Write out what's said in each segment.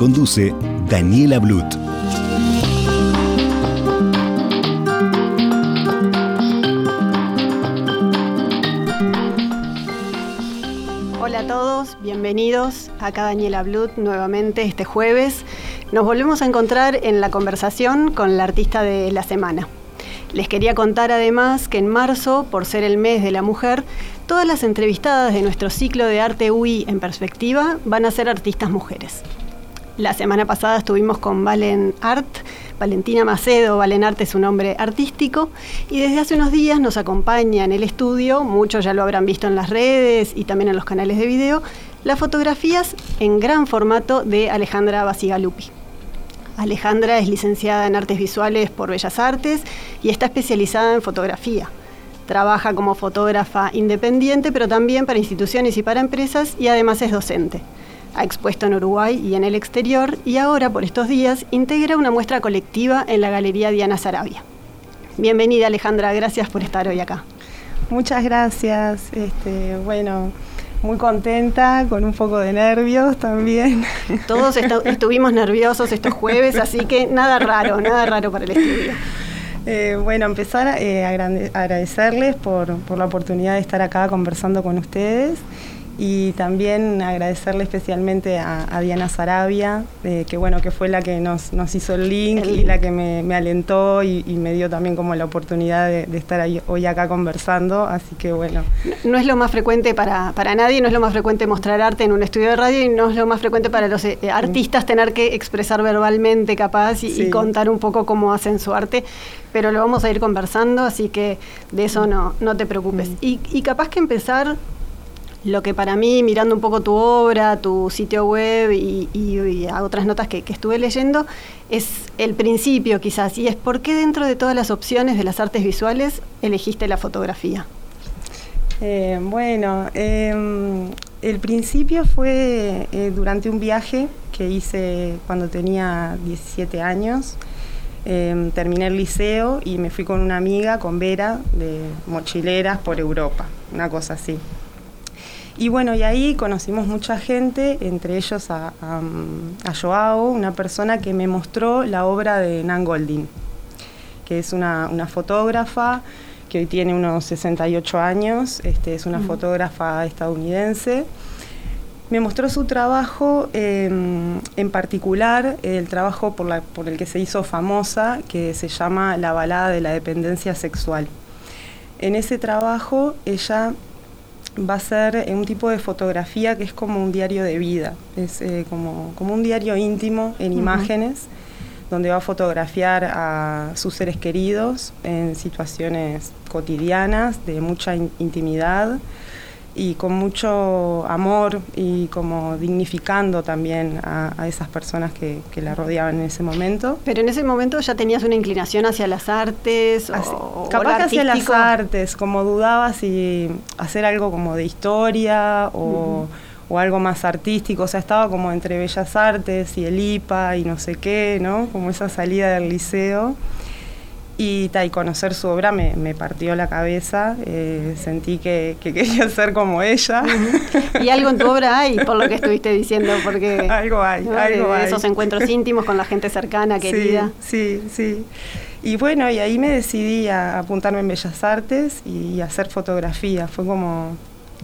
Conduce Daniela Blut. Hola a todos, bienvenidos. Acá Daniela Blut nuevamente este jueves. Nos volvemos a encontrar en la conversación con la artista de la semana. Les quería contar además que en marzo, por ser el mes de la mujer, todas las entrevistadas de nuestro ciclo de arte UI en perspectiva van a ser artistas mujeres. La semana pasada estuvimos con Valen Art, Valentina Macedo, Valen Art es un nombre artístico, y desde hace unos días nos acompaña en el estudio, muchos ya lo habrán visto en las redes y también en los canales de video, las fotografías en gran formato de Alejandra Basigalupi. Alejandra es licenciada en Artes Visuales por Bellas Artes y está especializada en fotografía. Trabaja como fotógrafa independiente, pero también para instituciones y para empresas y además es docente ha expuesto en Uruguay y en el exterior y ahora, por estos días, integra una muestra colectiva en la Galería Diana Sarabia. Bienvenida Alejandra, gracias por estar hoy acá. Muchas gracias, este, bueno, muy contenta, con un poco de nervios también. Todos estuvimos nerviosos estos jueves, así que nada raro, nada raro para el estudio. Eh, bueno, empezar a eh, agradecerles por, por la oportunidad de estar acá conversando con ustedes y también agradecerle especialmente a, Diana Sarabia, eh, que bueno, que fue la que nos, nos hizo el link y la que me, alentó y, me dio también como la oportunidad de, estar hoy acá conversando, así que bueno. No es lo más frecuente para, para nadie, no es lo más frecuente mostrar arte en un estudio de radio y no es lo más frecuente para los eh, artistas tener que expresar verbalmente capaz y, contar un poco cómo hacen su arte, pero lo vamos a ir conversando, así que de eso no, no te preocupes. Mm. Y, y capaz que empezar lo que para mí, mirando un poco tu obra, tu sitio web y, otras notas que, estuve leyendo, es el principio quizás, y es por qué dentro de todas las opciones de las artes visuales elegiste la fotografía. Eh, bueno, em, el principio fue eh, durante un viaje que hice cuando tenía 17 años. Em, terminé el liceo y me fui con una amiga, con Vera, de mochileras por Europa, una cosa así. Y bueno, y ahí conocimos mucha gente, entre ellos a, Joao, una persona que me mostró la obra de Nan Goldin, que es una, fotógrafa que hoy tiene unos 68 años, este, es una fotógrafa estadounidense. Me mostró su trabajo, em, en particular el trabajo por, por el que se hizo famosa, que se llama La balada de la dependencia sexual. En ese trabajo ella va a ser un tipo de fotografía que es como un diario de vida, es eh, como, como, un diario íntimo en imágenes, donde va a fotografiar a sus seres queridos en situaciones cotidianas de mucha intimidad y con mucho amor y como dignificando también a, esas personas que, la rodeaban en ese momento. Pero en ese momento ya tenías una inclinación hacia las artes o, capaz que hacia las artes, como dudaba si hacer algo como de historia o, o, algo más artístico, o sea, estaba como entre Bellas Artes y el IPA y no sé qué, ¿no? Como esa salida del liceo. Y, conocer su obra me, partió la cabeza, eh, sentí que, quería ser como ella. Y algo en tu obra hay, por lo que estuviste diciendo, porque... algo hay, algo hay. Esos encuentros íntimos con la gente cercana, querida. Sí, sí, Y bueno, y ahí me decidí a apuntarme en Bellas Artes y hacer fotografía. Fue como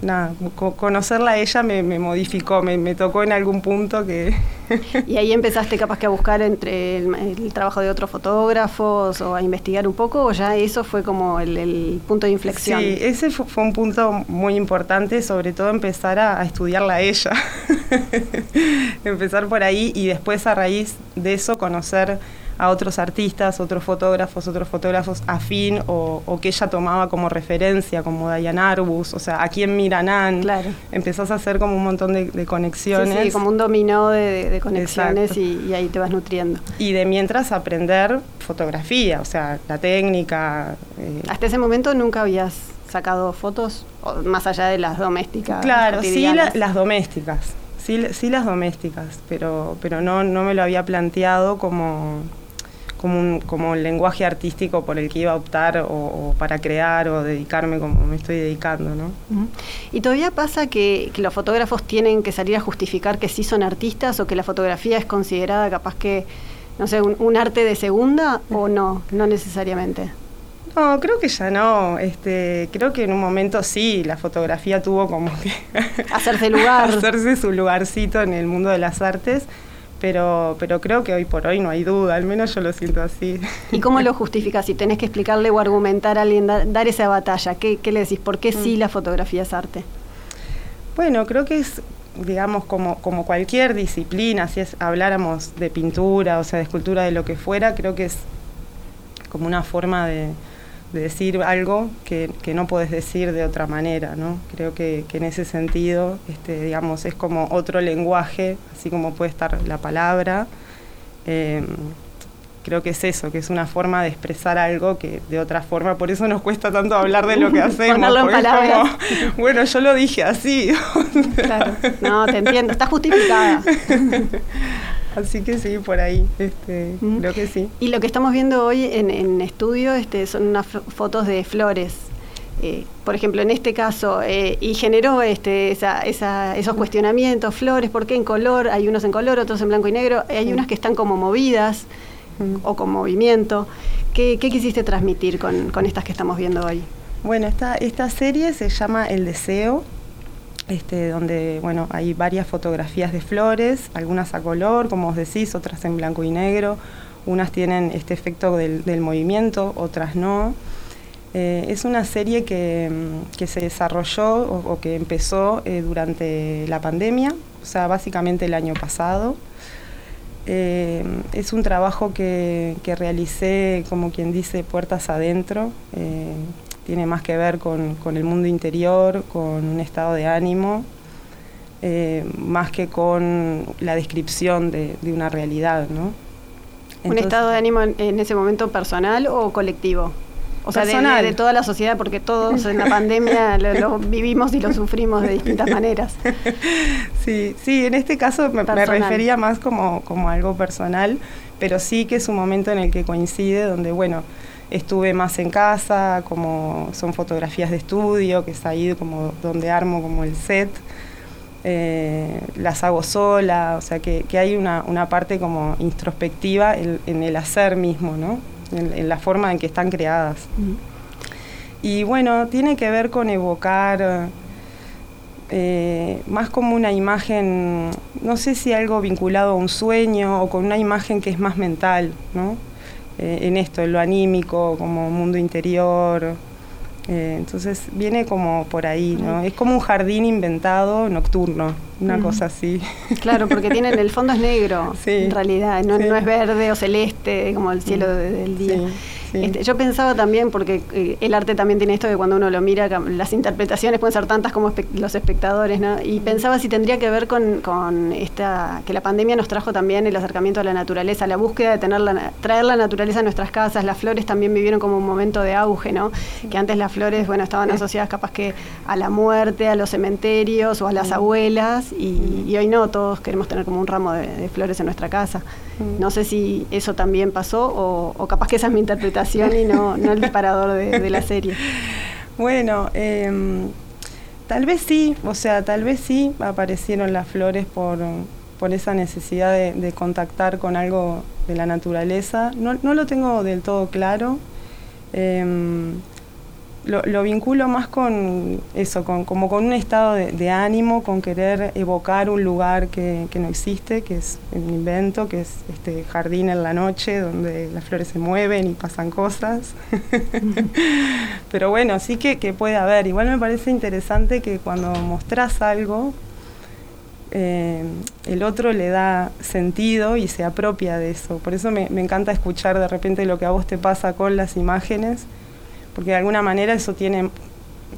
nada, conocerla a ella me, modificó, me, tocó en algún punto que... ¿Y ahí empezaste capaz que a buscar entre el, trabajo de otros fotógrafos o a investigar un poco o ya eso fue como el, punto de inflexión? Sí, ese fue, un punto muy importante, sobre todo empezar a, estudiarla a ella. empezar por ahí y después a raíz de eso conocer a otros artistas, otros fotógrafos, otros fotógrafos afín o, que ella tomaba como referencia, como Diane Arbus, o sea, aquí en Miranán. Claro. Empezás a hacer como un montón de, conexiones. Sí, como un dominó de, conexiones y, ahí te vas nutriendo. Y de mientras aprender fotografía, o sea, la técnica. Eh. Hasta ese momento nunca habías sacado fotos, más allá de las domésticas. Claro, sí, las domésticas. Sí, sí, las domésticas, pero, pero no, no me lo había planteado como como un, como lenguaje artístico por el que iba a optar o, para crear o dedicarme como me estoy dedicando, ¿no? ¿Y todavía pasa que, los fotógrafos tienen que salir a justificar que sí son artistas o que la fotografía es considerada capaz que, no sé, un, arte de segunda o no, no necesariamente? No, creo que ya no. Este, creo que en un momento sí, la fotografía tuvo como que hacerse lugar, hacerse su lugarcito en el mundo de las artes pero, pero creo que hoy por hoy no hay duda, al menos yo lo siento así. ¿Y cómo lo justificas? Si tenés que explicarle o argumentar a alguien, dar esa batalla, ¿qué, le decís? ¿Por qué sí mm. la fotografía es arte? Bueno, creo que es, digamos, como, como cualquier disciplina, si es, habláramos de pintura, o sea, de escultura, de lo que fuera, creo que es como una forma de, de decir algo que, no puedes decir de otra manera, ¿no? Creo que, en ese sentido, este, digamos, es como otro lenguaje, así como puede estar la palabra. Em, creo que es eso, que es una forma de expresar algo que de otra forma, por eso nos cuesta tanto hablar de lo que hacemos. bueno, yo lo dije así. claro, no, te entiendo, está justificada. Así que sí, por ahí, este, creo que sí. Y lo que estamos viendo hoy en, estudio este, son unas fotos de flores. Eh, por ejemplo, en este caso, eh, y generó este, esos cuestionamientos, flores, ¿por qué en color? Hay unos en color, otros en blanco y negro, hay unas que están como movidas o con movimiento. ¿Qué, quisiste transmitir con, con, estas que estamos viendo hoy? Bueno, esta, esta serie se llama El Deseo, este, donde bueno, hay varias fotografías de flores, algunas a color, como os decís, otras en blanco y negro, unas tienen este efecto del, movimiento, otras no. Eh, es una serie que, mm, se desarrolló o, que empezó eh, durante la pandemia, o sea, básicamente el año pasado. Eh, es un trabajo que, que, realicé, como quien dice, puertas adentro tiene más que ver con, el mundo interior, con un estado de ánimo, eh, más que con la descripción de, una realidad, ¿no? ¿Un estado de ánimo en, ese momento personal o colectivo? O sea, de, toda la sociedad, porque todos en la pandemia lo, vivimos y lo sufrimos de distintas maneras. Sí, sí, en este caso me, me, refería más como, como algo personal, pero sí que es un momento en el que coincide donde, bueno, estuve más en casa, como son fotografías de estudio, que es ahí como donde armo como el set. Eh, las hago sola, o sea que, hay una, parte como introspectiva en, el hacer mismo, ¿no? En, la forma en que están creadas. Y bueno, tiene que ver con evocar eh, más como una imagen, no sé si algo vinculado a un sueño o con una imagen que es más mental, ¿no? Eh, en esto, en lo anímico, como mundo interior. Eh, entonces viene como por ahí, ¿no? Es como un jardín inventado nocturno, una cosa así. Claro, porque tiene, el fondo es negro, en realidad, no, no, es verde o celeste como el cielo del día. Este, yo pensaba también, porque eh, el arte también tiene esto que cuando uno lo mira, las interpretaciones pueden ser tantas como los espectadores, ¿no? Y pensaba si tendría que ver con, esta, que la pandemia nos trajo también el acercamiento a la naturaleza, la búsqueda de tener la, traer la naturaleza a nuestras casas. Las flores también vivieron como un momento de auge, ¿no? Que antes las flores, bueno, estaban asociadas capaz que a la muerte, a los cementerios o a las abuelas, y, hoy no, todos queremos tener como un ramo de, flores en nuestra casa. No sé si eso también pasó o, o capaz que esa es mi interpretación y no, el disparador de, la serie. Bueno, em, tal vez sí, o sea, tal vez sí aparecieron las flores por, esa necesidad de, contactar con algo de la naturaleza. No, no lo tengo del todo claro. Em, lo, vinculo más con eso, con, como con un estado de, ánimo, con querer evocar un lugar que, no existe, que es un invento, que es este jardín en la noche donde las flores se mueven y pasan cosas. Pero bueno, sí que, puede haber. Igual me parece interesante que cuando mostrás algo, eh, el otro le da sentido y se apropia de eso. Por eso me, encanta escuchar de repente lo que a vos te pasa con las imágenes, porque de alguna manera eso tiene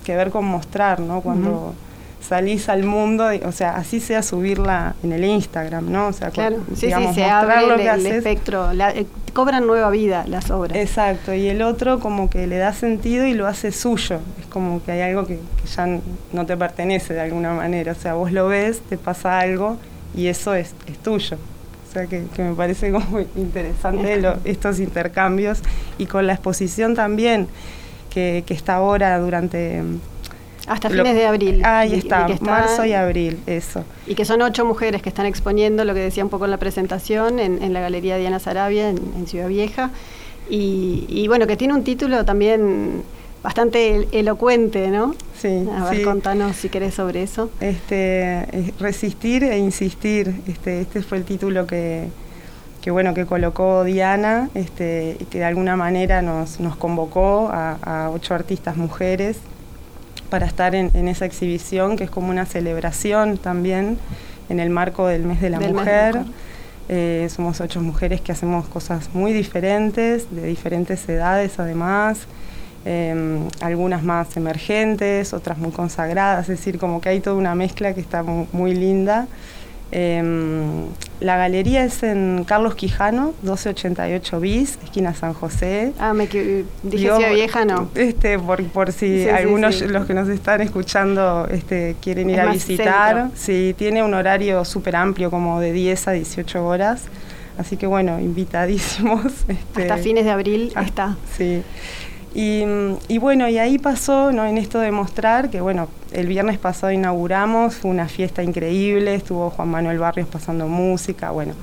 que ver con mostrar, ¿no? Cuando salís al mundo, o sea, así sea subirla en el Instagram, ¿no? O sea, claro, sí, sí, se abre lo que el, espectro, eh, cobran nueva vida las obras. Exacto, y el otro como que le da sentido y lo hace suyo, es como que hay algo que, ya no te pertenece de alguna manera, o sea, vos lo ves, te pasa algo y eso es, es tuyo. O sea que, me parece como interesante estos intercambios y con la exposición también que, que está ahora durante hasta fines de abril. Ahí está, marzo y abril, eso. Y que son ocho mujeres que están exponiendo lo que decía un poco en la presentación en, la Galería Diana Sarabia en, Ciudad Vieja. Y, bueno, que tiene un título también bastante elocuente, ¿no? Sí. A ver, contanos si querés sobre eso. Este, resistir e insistir. Este, este fue el título que, que bueno que colocó Diana, este, y que de alguna manera nos, nos convocó a, a ocho artistas mujeres para estar en, esa exhibición, que es como una celebración también en el marco del mes de la mujer. Eh, somos ocho mujeres que hacemos cosas muy diferentes, de diferentes edades además, em, algunas más emergentes, otras muy consagradas, es decir, como que hay toda una mezcla que está muy linda. Em, la galería es en Carlos Quijano, 1288 bis, esquina San José. Ah, me dije Ciudad Vieja, no. Este, por, por si algunos los que nos están escuchando este, quieren ir a visitar. Sí, tiene un horario súper amplio, como de 10 a 18 horas. Así que bueno, invitadísimos. Este, Hasta fines de abril ah, está. Sí. Y, bueno, y ahí pasó ¿no? en esto de mostrar que, bueno, el viernes pasado inauguramos, fue una fiesta increíble, estuvo Juan Manuel Barrios pasando música, bueno.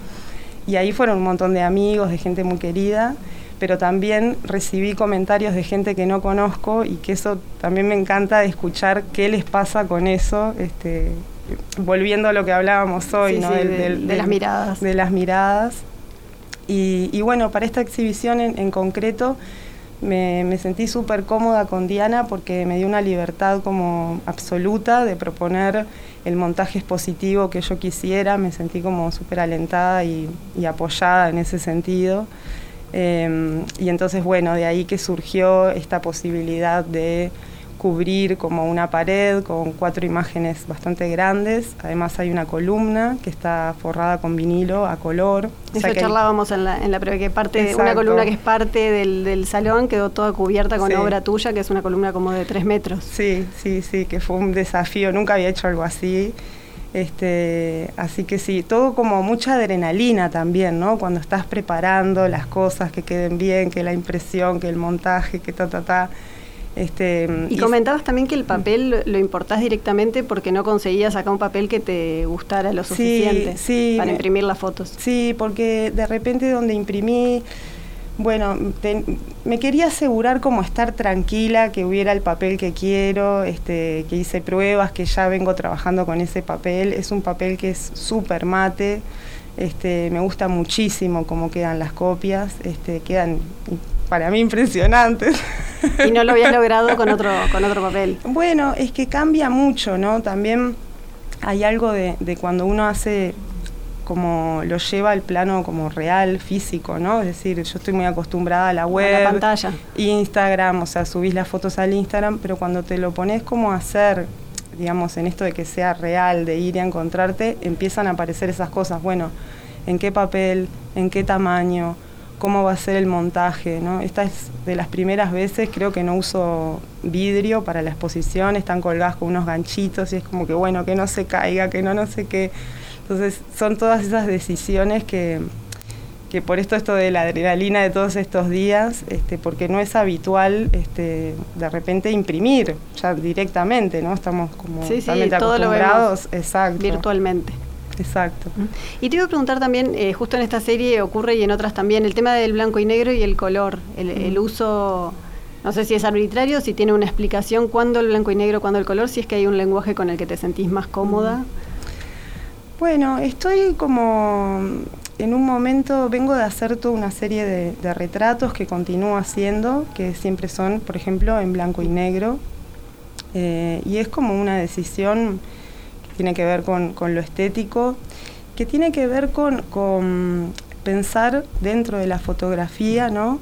Y ahí fueron un montón de amigos, de gente muy querida, pero también recibí comentarios de gente que no conozco y que eso también me encanta de escuchar qué les pasa con eso, este, volviendo a lo que hablábamos hoy, ¿no? de, las miradas. De las miradas. Y, bueno, para esta exhibición en concreto me, sentí súper cómoda con Diana porque me dio una libertad como absoluta de proponer el montaje expositivo que yo quisiera, me sentí como súper alentada y, apoyada en ese sentido. Em, y entonces, bueno, de ahí que surgió esta posibilidad de cubrir como una pared con cuatro imágenes bastante grandes. Además hay una columna que está forrada con vinilo a color. Eso charlábamos en la, en la que parte, una columna que es parte del, salón quedó toda cubierta con obra tuya, que es una columna como de tres metros. Sí, sí, sí, que fue un desafío. Nunca había hecho algo así. Este, así que sí, todo como mucha adrenalina también, ¿no? Cuando estás preparando las cosas que queden bien, que la impresión, que el montaje, que ta, ta, ta. Este, y, comentabas también que el papel lo importás directamente porque no conseguías acá un papel que te gustara lo suficiente para imprimir las fotos. Sí, porque de repente donde imprimí, bueno, me quería asegurar como estar tranquila, que hubiera el papel que quiero, este, que hice pruebas, que ya vengo trabajando con ese papel. Es un papel que es súper mate. Este, me gusta muchísimo cómo quedan las copias, este, quedan para mí impresionantes. Y no lo habías logrado con otro, con otro papel. Bueno, es que cambia mucho, ¿no? También hay algo de, cuando uno hace como lo lleva al plano como real, físico, ¿no? Es decir, yo estoy muy acostumbrada a la web, a la pantalla. Instagram, o sea, subís las fotos al Instagram, pero cuando te lo pones como a hacer, digamos, en esto de que sea real, de ir a encontrarte, empiezan a aparecer esas cosas. Bueno, ¿en qué papel? ¿En qué tamaño? Cómo va a ser el montaje. ¿no? Esta es de las primeras veces, creo que no uso vidrio para la exposición, están colgadas con unos ganchitos y es como que bueno, que no se caiga, que no no sé qué. Entonces son todas esas decisiones que, que por esto esto de la adrenalina de todos estos días, este, porque no es habitual este, de repente imprimir ya directamente, ¿no? Estamos como sí, sí, acostumbrados, exacto. virtualmente. Exacto. Y te iba a preguntar también, eh, justo en esta serie ocurre y en otras también, el tema del blanco y negro y el color, el, uso, no sé si es arbitrario, si tiene una explicación cuándo el blanco y negro, cuándo el color, si es que hay un lenguaje con el que te sentís más cómoda. Bueno, estoy como en un momento, vengo de hacer toda una serie de, retratos que continúo haciendo, que siempre son, por ejemplo, en blanco y negro, eh, y es como una decisión tiene que ver con, lo estético, que tiene que ver con, pensar dentro de la fotografía, ¿no?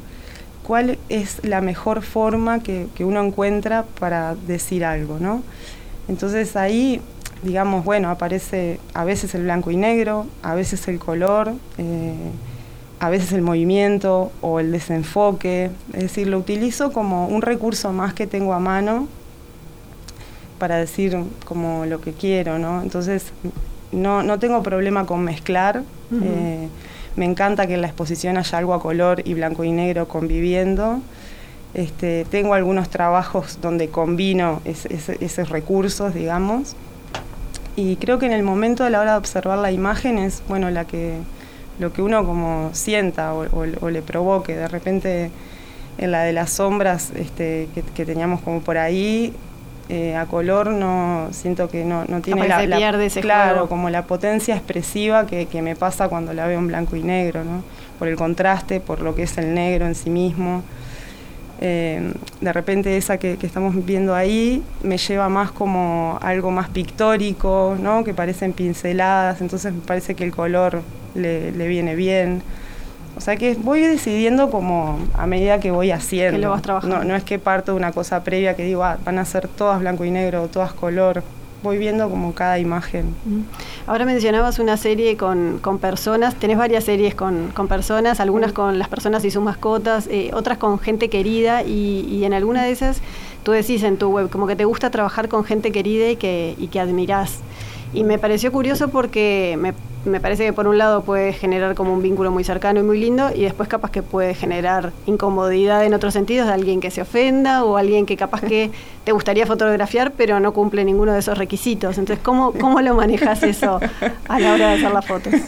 cuál es la mejor forma que, uno encuentra para decir algo, ¿no? Entonces ahí, digamos, bueno, aparece a veces el blanco y negro, a veces el color, eh, a veces el movimiento o el desenfoque, es decir, lo utilizo como un recurso más que tengo a mano para decir como lo que quiero, ¿no? Entonces, no, no tengo problema con mezclar. Eh, me encanta que en la exposición haya algo a color y blanco y negro conviviendo. Este, tengo algunos trabajos donde combino esos recursos, digamos. Y creo que en el momento a la hora de observar la imagen es, bueno, la que lo que uno como sienta o, le provoque. De repente en la de las sombras este, que, teníamos como por ahí, eh, a color no siento que no, no tiene la, claro como la potencia expresiva que, me pasa cuando la veo en blanco y negro, ¿no? por el contraste, por lo que es el negro en sí mismo. Eh, de repente esa que, estamos viendo ahí me lleva más como algo más pictórico, ¿no? que parecen pinceladas, entonces me parece que el color le, viene bien. O sea que voy decidiendo como a medida que voy haciendo. lo vas trabajando. No, es que parto de una cosa previa que digo, ah, van a ser todas blanco y negro, todas color. Voy viendo como cada imagen. Ahora mencionabas una serie con, personas, tenés varias series con, personas, algunas con las personas y sus mascotas, eh, otras con gente querida y, en alguna de esas tú decís en tu web como que te gusta trabajar con gente querida y que, y que admirás. Y me pareció curioso porque me me parece que por un lado puede generar como un vínculo muy cercano y muy lindo y después capaz que puede generar incomodidad en otros sentidos de alguien que se ofenda o alguien que capaz que te gustaría fotografiar pero no cumple ninguno de esos requisitos. Entonces, ¿cómo, cómo lo manejas eso a la hora de hacer las fotos?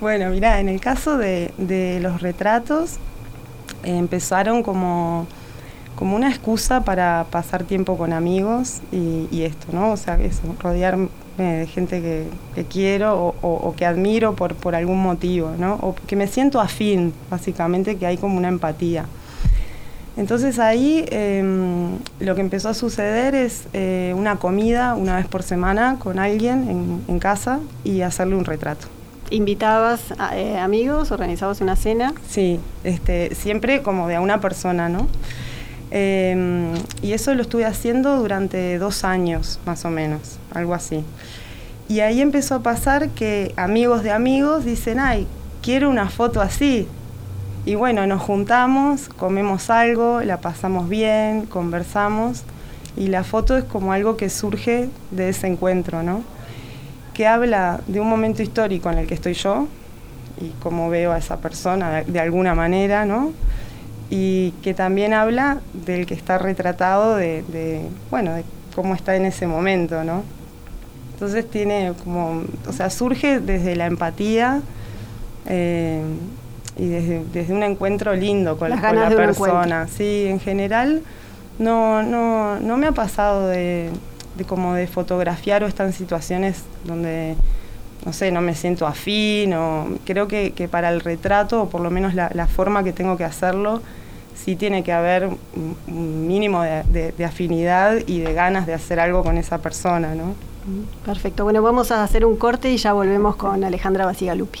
Bueno, mira, en el caso de, los retratos empezaron como como una excusa para pasar tiempo con amigos y, esto, ¿no? O sea, eso, rodear de gente que, quiero o, que admiro por, por algún motivo, ¿no? O que me siento afín, básicamente, que hay como una empatía. Entonces ahí em, lo que empezó a suceder es eh, una comida una vez por semana con alguien en, casa y hacerle un retrato. ¿Invitabas a, eh, amigos? ¿Organizabas una cena? Sí, este, siempre como de a una persona, ¿no? Em, y eso lo estuve haciendo durante dos años, más o menos, algo así. Y ahí empezó a pasar que amigos de amigos dicen, ay, quiero una foto así. Y bueno, nos juntamos, comemos algo, la pasamos bien, conversamos. Y la foto es como algo que surge de ese encuentro, ¿no? Que habla de un momento histórico en el que estoy yo y cómo veo a esa persona de alguna manera, ¿no? Y que también habla del que está retratado de, bueno, de cómo está en ese momento, ¿no? Entonces tiene como, o sea, surge desde la empatía eh, y desde, un encuentro lindo con, la persona. Sí, en general no, no, no me ha pasado de, como de fotografiar o estar en situaciones donde no sé, no me siento afín o creo que, para el retrato, o por lo menos la, forma que tengo que hacerlo, sí tiene que haber un mínimo de, afinidad y de ganas de hacer algo con esa persona, ¿no? Perfecto. Bueno, vamos a hacer un corte y ya volvemos con Alejandra Basigalupi.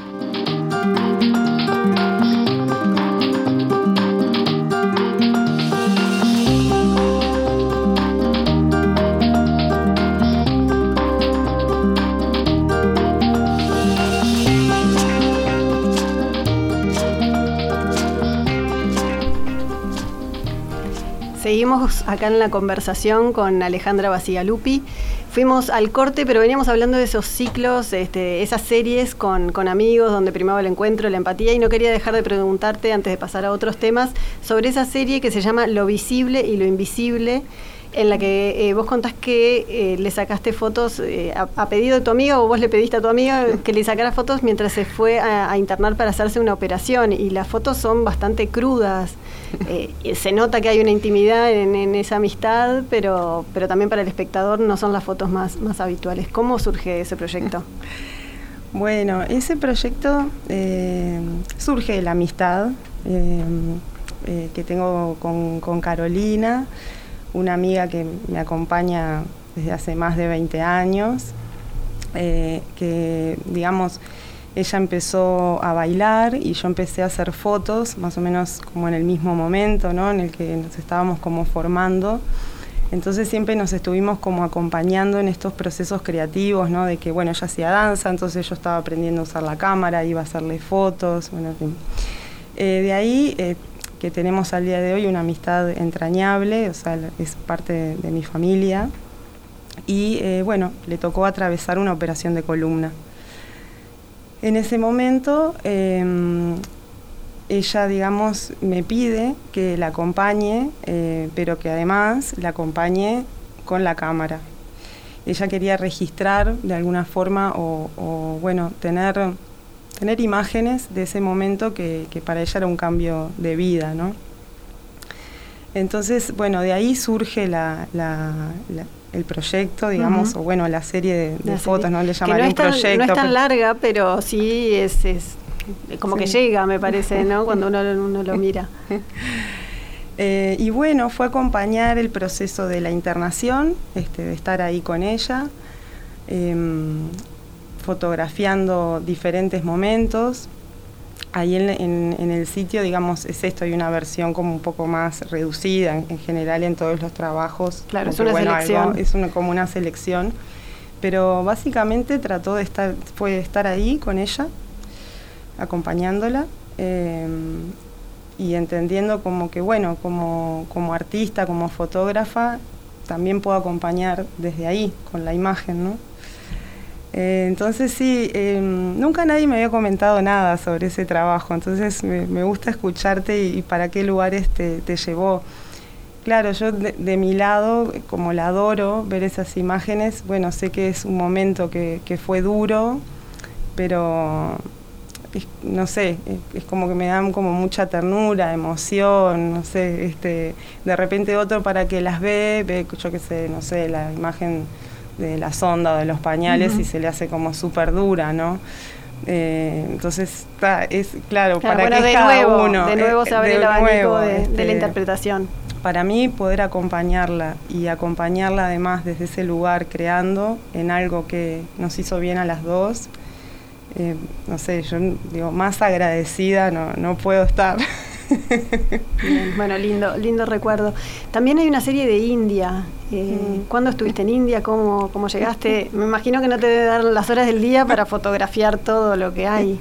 Seguimos acá en la conversación con Alejandra Basigalupi. Fuimos al corte, pero veníamos hablando de esos ciclos, este, esas series con, amigos donde primaba el encuentro, la empatía, y no quería dejar de preguntarte, antes de pasar a otros temas, sobre esa serie que se llama Lo visible y lo invisible, en la que eh, vos contás que eh, le sacaste fotos eh, a, pedido de tu amiga o vos le pediste a tu amiga que le sacara fotos mientras se fue a, internar para hacerse una operación y las fotos son bastante crudas. Se nota que hay una intimidad en, esa amistad, pero, pero también para el espectador no son las fotos más, más habituales. ¿Cómo surge ese proyecto? Bueno, ese proyecto surge de la amistad que tengo con, con Carolina una amiga que me acompaña desde hace más de 20 años, eh, que digamos, ella empezó a bailar y yo empecé a hacer fotos, más o menos como en el mismo momento, ¿no? En el que nos estábamos como formando. Entonces siempre nos estuvimos como acompañando en estos procesos creativos, ¿no? De que, bueno, ella hacía danza, entonces yo estaba aprendiendo a usar la cámara, iba a hacerle fotos, bueno. Eh, de ahí eh, que tenemos al día de hoy una amistad entrañable, o sea, es parte de, mi familia. Y eh, bueno, le tocó atravesar una operación de columna. En ese momento, em, ella, digamos, me pide que la acompañe, eh, pero que además la acompañe con la cámara. Ella quería registrar de alguna forma o, bueno, tener tener imágenes de ese momento que, para ella era un cambio de vida, ¿no? Entonces, bueno, de ahí surge el proyecto, digamos, o bueno, la serie de, fotos, ¿no? Le llamaré un proyecto. No es tan larga, pero sí es, es como que llega, me parece, ¿no? Cuando uno, uno lo mira. Eh, y bueno, fue acompañar el proceso de la internación, este, de estar ahí con ella. Em, fotografiando diferentes momentos. Ahí en, el sitio, digamos, es esto, hay una versión como un poco más reducida en, general en todos los trabajos. Claro, es una selección. es como una selección. Pero básicamente trató de estar, fue estar ahí con ella, acompañándola. Em, y entendiendo como que, bueno, como, como artista, como fotógrafa, también puedo acompañar desde ahí, con la imagen, ¿no? Eh, entonces sí, em, nunca nadie me había comentado nada sobre ese trabajo, entonces me, gusta escucharte y, para qué lugares te, llevó. Claro, yo de, mi lado, como la adoro, ver esas imágenes, bueno, sé que es un momento que, fue duro, pero no sé, es, como que me dan como mucha ternura, emoción, no sé, este, de repente otro para que las ve, ve, yo qué sé, no sé, la imagen de la sonda o de los pañales y se le hace como súper dura, ¿no? Eh, entonces, es claro, para que de cada nuevo, uno. De nuevo se abre el abanico de, la este, interpretación. Para mí, poder acompañarla y acompañarla además desde ese lugar creando en algo que nos hizo bien a las dos, eh, no sé, yo digo, más agradecida no, no puedo estar. bueno, lindo, lindo recuerdo. También hay una serie de India. Eh, mm. ¿Cuándo estuviste en India? ¿Cómo, ¿Cómo llegaste? Me imagino que no te debe dar las horas del día para fotografiar todo lo que hay.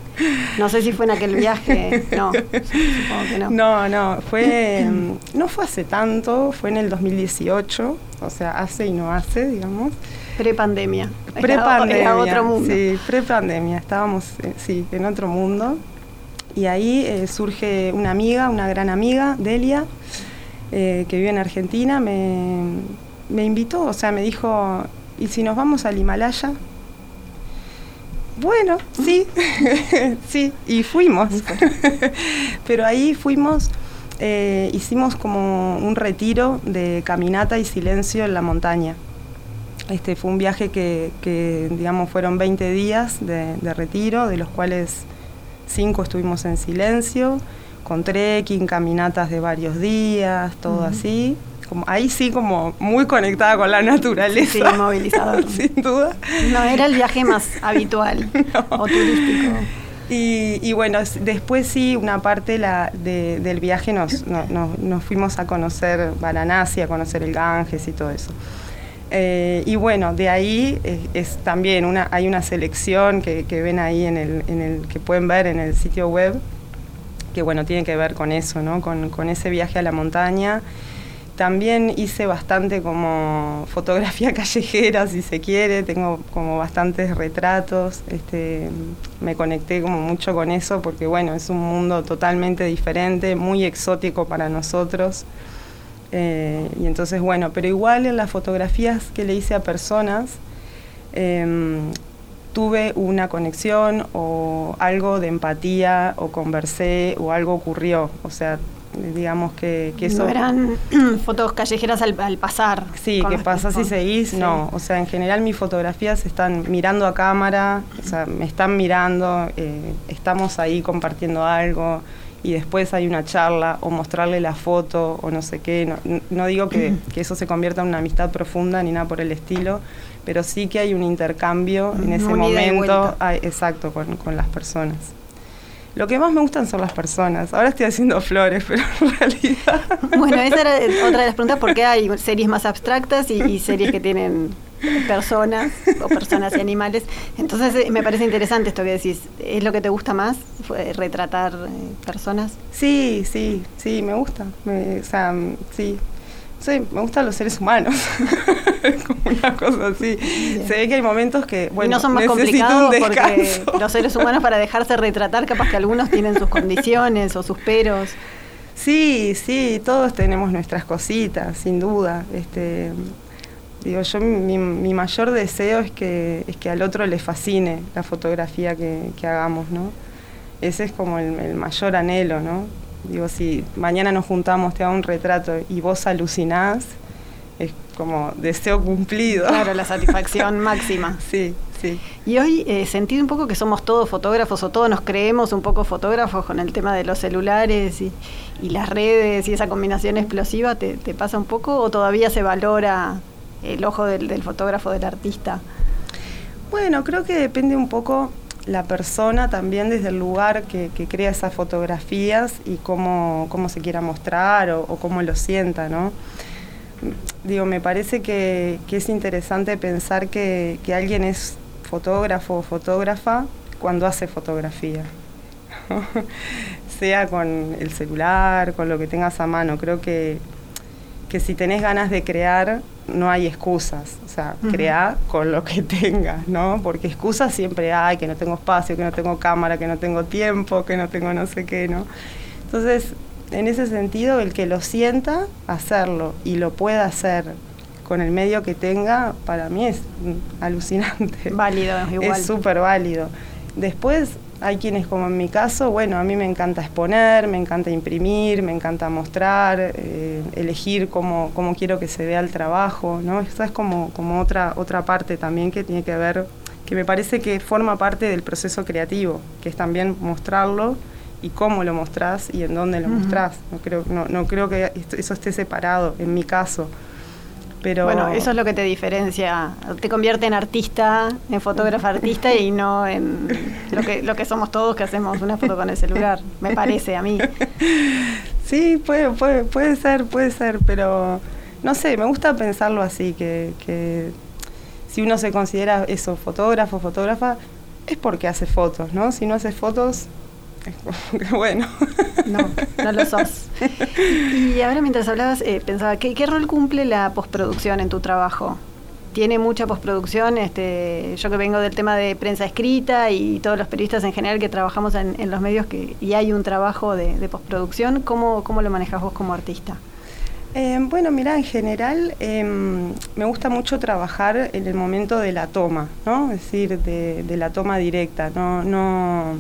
No sé si fue en aquel viaje. No, supongo que no. No, no, fue, no fue hace tanto, fue en el 2018, o sea, hace y no hace, digamos. Pre-pandemia. Pre-pandemia. otro mundo. Sí, pre-pandemia. Estábamos, eh, sí, en otro mundo. Y ahí eh, surge una amiga, una gran amiga, Delia, eh, que vive en Argentina, me, invitó, o sea, me dijo, ¿y si nos vamos al Himalaya? Bueno, sí, sí, y fuimos. Pero ahí fuimos, eh, hicimos como un retiro de caminata y silencio en la montaña. Este fue un viaje que, digamos, fueron 20 días de retiro, de los cuales cinco estuvimos en silencio, con trekking, caminatas de varios días, todo así. Como, ahí sí como muy conectada con la naturaleza. Sí, movilizador. Sin duda. No era el viaje más habitual o turístico. Y, bueno, después sí, una parte la, del viaje nos, nos fuimos a conocer Varanasi, a conocer el Ganges y todo eso. Eh, y bueno, de ahí es, también una, hay una selección que, ven ahí en el, en el, que pueden ver en el sitio web, que bueno, tiene que ver con eso, ¿no? con, ese viaje a la montaña. también hice bastante como fotografía callejera, si se quiere, tengo como bastantes retratos, este, me conecté como mucho con eso porque bueno, es un mundo totalmente diferente, muy exótico para nosotros. Eh, y entonces bueno, pero igual en las fotografías que le hice a personas, em, tuve una conexión o algo de empatía o conversé o algo ocurrió. O sea, digamos que, que eso... No eran fotos callejeras al, pasar. Sí, que pasas y seguís, no. O sea, en general mis fotografías están mirando a cámara, o sea, me están mirando, eh, estamos ahí compartiendo algo y después hay una charla o mostrarle la foto o no sé qué. No, digo que, que, eso se convierta en una amistad profunda ni nada por el estilo, pero sí que hay un intercambio en ese momento, exacto, con, con las personas. Lo que más me gustan son las personas. Ahora estoy haciendo flores, pero en realidad... Bueno, esa era otra de las preguntas, ¿por qué hay series más abstractas y, series que tienen personas o personas y animales? Entonces eh, me parece interesante esto que decís. ¿Es lo que te gusta más, retratar eh, personas? Sí, sí, sí, me gusta. o sea, sí, Sí, me gustan los seres humanos. como una cosa así. Se ve que hay momentos que, bueno, y no son más complicados porque los seres humanos para dejarse retratar, capaz que algunos tienen sus condiciones o sus peros. Sí, sí, todos tenemos nuestras cositas, sin duda. Este, digo, yo mi, mayor deseo es que, es que al otro le fascine la fotografía que, hagamos, ¿no? Ese es como el, el mayor anhelo, ¿no? Digo, si mañana nos juntamos, te hago un retrato y vos alucinás, es como deseo cumplido. Claro, la satisfacción máxima. Sí, sí. Y hoy eh, sentí un poco que somos todos fotógrafos o todos nos creemos un poco fotógrafos con el tema de los celulares y, las redes y esa combinación explosiva. ¿Te, pasa un poco o todavía se valora el ojo del, fotógrafo, del artista? Bueno, creo que depende un poco la persona también desde el lugar que, crea esas fotografías y cómo, cómo se quiera mostrar o, cómo lo sienta, ¿no? Digo, me parece que, es interesante pensar que, alguien es fotógrafo o fotógrafa cuando hace fotografía. sea con el celular, con lo que tengas a mano. Creo que, que si tenés ganas de crear, no hay excusas, o sea, crea con lo que tengas, ¿no? Porque excusas siempre hay, que no tengo espacio, que no tengo cámara, que no tengo tiempo, que no tengo no sé qué, ¿no? Entonces, en ese sentido, el que lo sienta, hacerlo y lo pueda hacer con el medio que tenga, para mí es alucinante. Válido, igual. Es súper válido. Después, hay quienes, como en mi caso, bueno, a mí me encanta exponer, me encanta imprimir, me encanta mostrar, eh, elegir cómo, cómo, quiero que se vea el trabajo, ¿no? Esa es como, como otra, otra parte también que tiene que ver, que me parece que forma parte del proceso creativo, que es también mostrarlo y cómo lo mostrás y en dónde lo mostrás. No creo, no, no creo que eso esté separado, en mi caso. Bueno, eso es lo que te diferencia, te convierte en artista, en fotógrafo artista y no en lo que, lo que somos todos que hacemos una foto con el celular, me parece a mí. Sí, puede, puede, puede ser, puede ser, pero no sé, me gusta pensarlo así, que, que si uno se considera eso, fotógrafo, fotógrafa, es porque hace fotos, ¿no? Si no hace fotos, bueno. No, no lo sos. Y ahora mientras hablabas, eh, pensaba, ¿qué, rol cumple la postproducción en tu trabajo? ¿Tiene mucha postproducción? Este, yo que vengo del tema de prensa escrita y todos los periodistas en general que trabajamos en, los medios que, y hay un trabajo de, postproducción, ¿cómo, ¿cómo, lo manejas vos como artista? Eh, bueno, mira, en general em, me gusta mucho trabajar en el momento de la toma, ¿no? Es decir, de, de la toma directa, no, no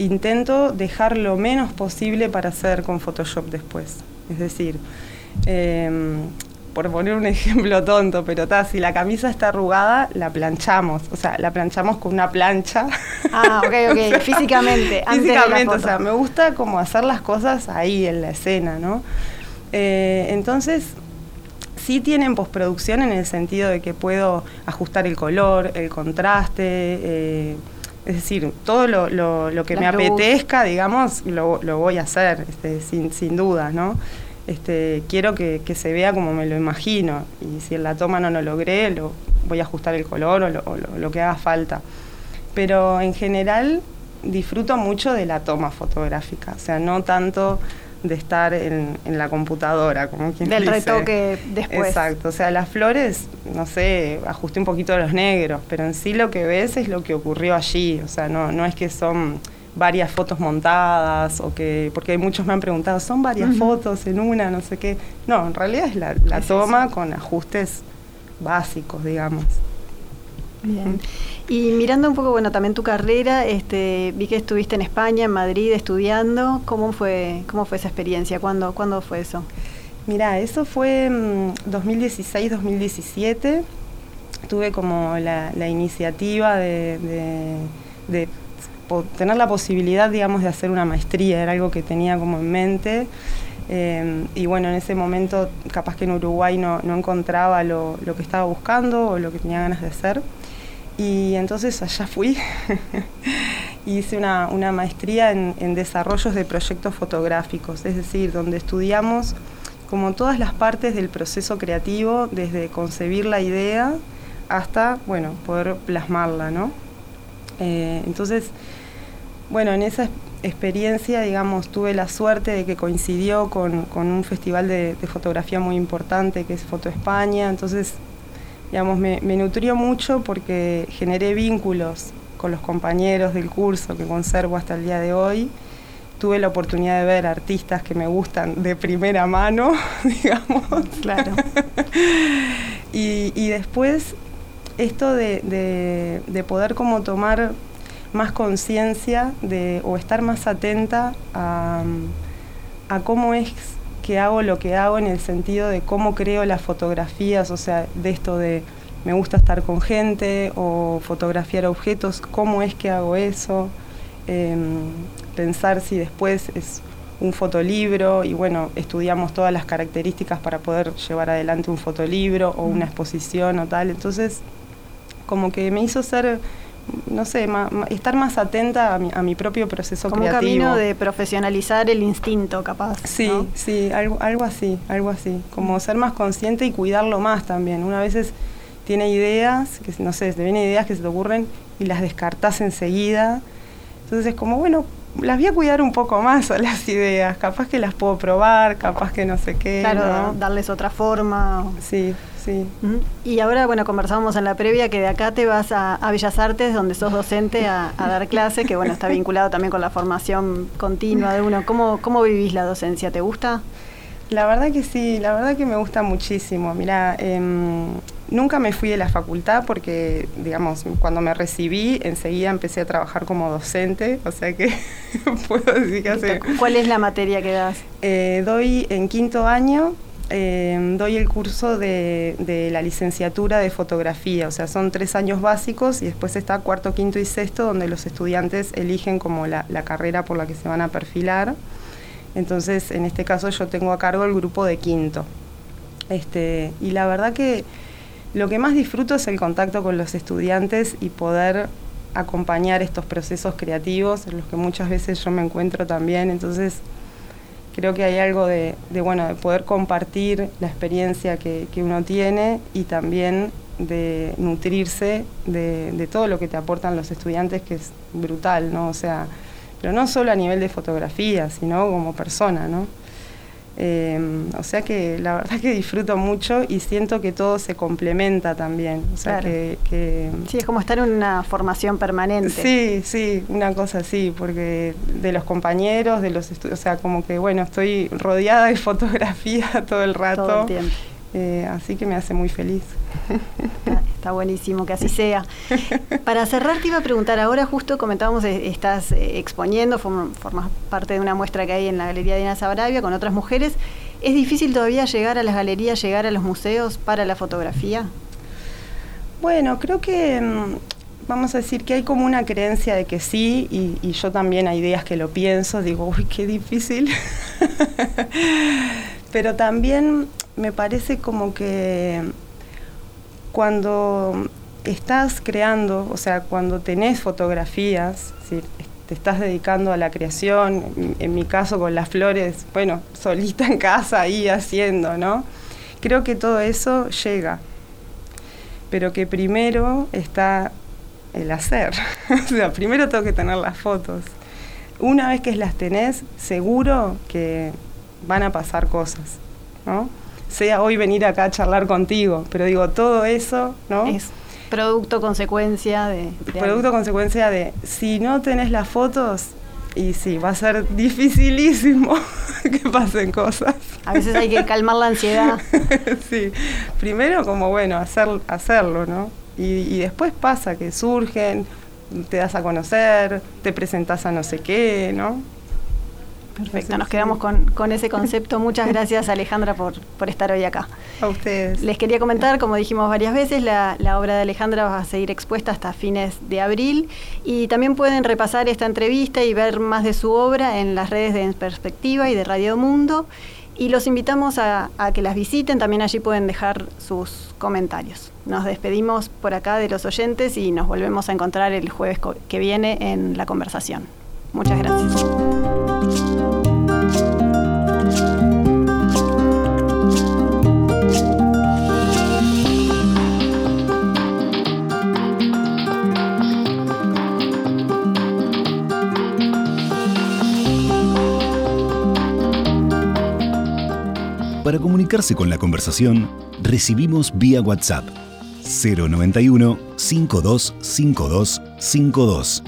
intento dejar lo menos posible para hacer con Photoshop después. Es decir, em, por poner un ejemplo tonto, pero ta, si la camisa está arrugada, la planchamos. O sea, la planchamos con una plancha. Ah, ok, ok, físicamente. Físicamente, o sea, me gusta como hacer las cosas ahí en la escena, ¿no? Eh, entonces, sí tienen postproducción en el sentido de que puedo ajustar el color, el contraste. Eh, es decir, todo lo, lo, que me apetezca, digamos, lo, lo, voy a hacer, este, sin, sin duda, ¿no? Este, quiero que, que, se vea como me lo imagino y si en la toma no lo logré, lo, voy a ajustar el color o, lo, que haga falta. Pero en general disfruto mucho de la toma fotográfica, o sea, no tanto de estar en, la computadora, como quien Del retoque después. Exacto, o sea, las flores, no sé, ajusté un poquito los negros, pero en sí lo que ves es lo que ocurrió allí, o sea, no, no es que son varias fotos montadas o que, porque muchos me han preguntado, ¿son varias fotos en una, no sé qué? No, en realidad es la, toma con ajustes básicos, digamos. Bien. Y mirando un poco, bueno, también tu carrera, este, vi que estuviste en España, en Madrid, estudiando. ¿Cómo fue, cómo fue esa experiencia? ¿Cuándo, ¿cuándo fue eso? Mira, eso fue 2016-2017. Mm, Tuve como la, iniciativa de, tener la posibilidad, digamos, de hacer una maestría. Era algo que tenía como en mente. Eh, y bueno, en ese momento capaz que en Uruguay no, encontraba lo, lo, que estaba buscando o lo que tenía ganas de hacer. Y entonces allá fui hice una, maestría en, desarrollos de proyectos fotográficos, es decir, donde estudiamos como todas las partes del proceso creativo, desde concebir la idea hasta, bueno, poder plasmarla, ¿no? Eh, entonces, bueno, en esa experiencia, digamos, tuve la suerte de que coincidió con, un festival de, de, fotografía muy importante que es Foto España, entonces digamos, me, nutrió mucho porque generé vínculos con los compañeros del curso que conservo hasta el día de hoy. Tuve la oportunidad de ver artistas que me gustan de primera mano, digamos. Claro. y, después esto de, poder como tomar más conciencia o estar más atenta a, a cómo es que hago lo que hago en el sentido de cómo creo las fotografías, o sea, de esto de me gusta estar con gente o fotografiar objetos, cómo es que hago eso, em, pensar si después es un fotolibro y bueno, estudiamos todas las características para poder llevar adelante un fotolibro o una exposición o tal, entonces como que me hizo ser no sé, estar más atenta a mi, propio proceso Como creativo. un camino de profesionalizar el instinto, capaz. Sí, sí, algo, algo así, algo así. Como ser más consciente y cuidarlo más también. Una vez tiene ideas, que no sé, te vienen ideas que se te ocurren y las descartas enseguida. Entonces es como, bueno, las voy a cuidar un poco más a las ideas. Capaz que las puedo probar, capaz que no sé qué. Claro, darles otra forma. Sí, sí. Y ahora, bueno, conversábamos en la previa que de acá te vas a, Bellas Artes, donde sos docente a, dar clase, que bueno, está vinculado también con la formación continua de uno. ¿Cómo, cómo vivís la docencia? ¿Te gusta? La verdad que sí, la verdad que me gusta muchísimo. Mira, em, nunca me fui de la facultad porque, digamos, cuando me recibí, enseguida empecé a trabajar como docente, o sea que puedo decir que hace... ¿Cuál es la materia que das? Eh, doy en quinto año, em, doy el curso de, la licenciatura de fotografía, o sea, son tres años básicos y después está cuarto, quinto y sexto, donde los estudiantes eligen como la carrera por la que se van a perfilar. Entonces, en este caso yo tengo a cargo el grupo de quinto. Este, y la verdad que lo que más disfruto es el contacto con los estudiantes y poder acompañar estos procesos creativos en los que muchas veces yo me encuentro también. Entonces, creo que hay algo de, bueno, de poder compartir la experiencia que, uno tiene y también de nutrirse de, de todo lo que te aportan los estudiantes, que es brutal, ¿no? O sea, pero no solo a nivel de fotografía, sino como persona, ¿no? Eh, o sea que la verdad que disfruto mucho y siento que todo se complementa también. O sea que, Sí, es como estar en una formación permanente. Sí, sí, una cosa así, porque de los compañeros, de los estudios, o sea, como que bueno, estoy rodeada de fotografía todo el rato. Todo el tiempo. Eh, así que me hace muy feliz. Está, buenísimo que así sea. Para cerrar, te iba a preguntar, ahora justo comentábamos, eh, estás eh, exponiendo, formas parte de una muestra que hay en la Galería de Arabia con otras mujeres. ¿Es difícil todavía llegar a las galerías, llegar a los museos para la fotografía? Bueno, creo que mm, vamos a decir que hay como una creencia de que sí, y, y yo también hay días que lo pienso, digo, uy, qué difícil. Pero también me parece como que cuando estás creando, o sea, cuando tenés fotografías, te estás dedicando a la creación, en mi caso con las flores, bueno, solita en casa ahí haciendo, ¿no? Creo que todo eso llega, pero que primero está el hacer, o sea, primero tengo que tener las fotos. Una vez que las tenés, seguro que van a pasar cosas, ¿no? Sea hoy venir acá a charlar contigo, pero digo, todo eso, ¿no? Es producto, consecuencia de... producto, consecuencia de, si no tenés las fotos, y sí, va a ser dificilísimo que pasen cosas. A veces hay que calmar la ansiedad. sí, primero como, bueno, hacer, hacerlo, ¿no? Y, después pasa que surgen, te das a conocer, te presentas a no sé qué, ¿no? Perfecto, nos quedamos con, ese concepto. Muchas gracias Alejandra por, estar hoy acá. A ustedes. Les quería comentar, como dijimos varias veces, la, obra de Alejandra va a seguir expuesta hasta fines de abril y también pueden repasar esta entrevista y ver más de su obra en las redes de En Perspectiva y de Radio Mundo y los invitamos a, a que las visiten, también allí pueden dejar sus comentarios. Nos despedimos por acá de los oyentes y nos volvemos a encontrar el jueves que viene en la conversación. Muchas gracias. Para comunicarse con la conversación, recibimos vía WhatsApp 091 525252.